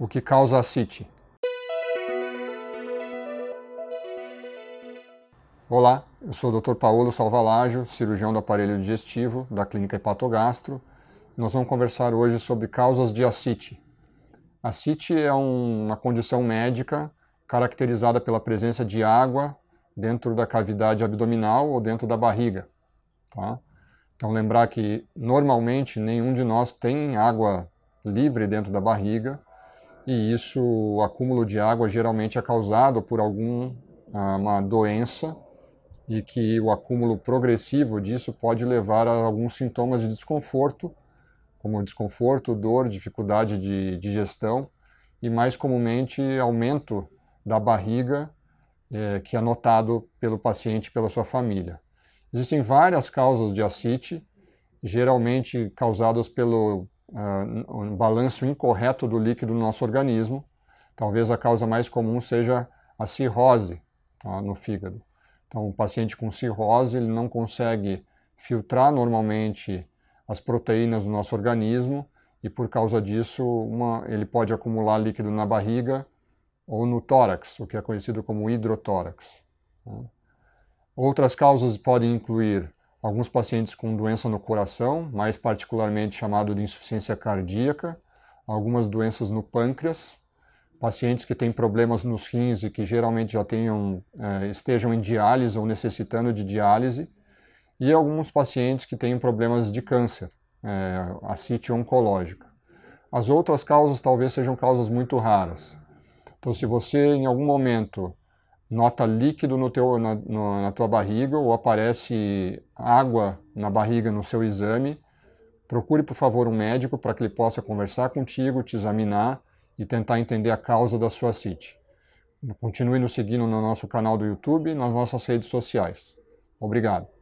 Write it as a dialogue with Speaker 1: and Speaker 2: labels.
Speaker 1: O que causa ascite? Olá, eu sou o Dr. Paulo Salvalágio, cirurgião do aparelho digestivo da Clínica Hepatogastro. Nós vamos conversar hoje sobre causas de ascite. Ascite é um, uma condição médica caracterizada pela presença de água dentro da cavidade abdominal ou dentro da barriga. Tá? Então lembrar que normalmente nenhum de nós tem água livre dentro da barriga, e isso, o acúmulo de água geralmente é causado por alguma ah, doença e que o acúmulo progressivo disso pode levar a alguns sintomas de desconforto, como desconforto, dor, dificuldade de digestão e mais comumente aumento da barriga, é, que é notado pelo paciente pela sua família. Existem várias causas de ascite, geralmente causadas pelo um balanço incorreto do líquido no nosso organismo. Talvez a causa mais comum seja a cirrose tá, no fígado. Então, um paciente com cirrose ele não consegue filtrar normalmente as proteínas do nosso organismo e por causa disso uma, ele pode acumular líquido na barriga ou no tórax, o que é conhecido como hidrotórax. Tá. Outras causas podem incluir alguns pacientes com doença no coração, mais particularmente chamado de insuficiência cardíaca, algumas doenças no pâncreas, pacientes que têm problemas nos rins e que geralmente já tenham, eh, estejam em diálise ou necessitando de diálise, e alguns pacientes que têm problemas de câncer, eh, a oncológica. As outras causas talvez sejam causas muito raras. Então, se você em algum momento nota líquido no teu, na, no, na tua barriga ou aparece água na barriga no seu exame, procure por favor um médico para que ele possa conversar contigo, te examinar e tentar entender a causa da sua CIT. Continue nos seguindo no nosso canal do YouTube e nas nossas redes sociais. Obrigado.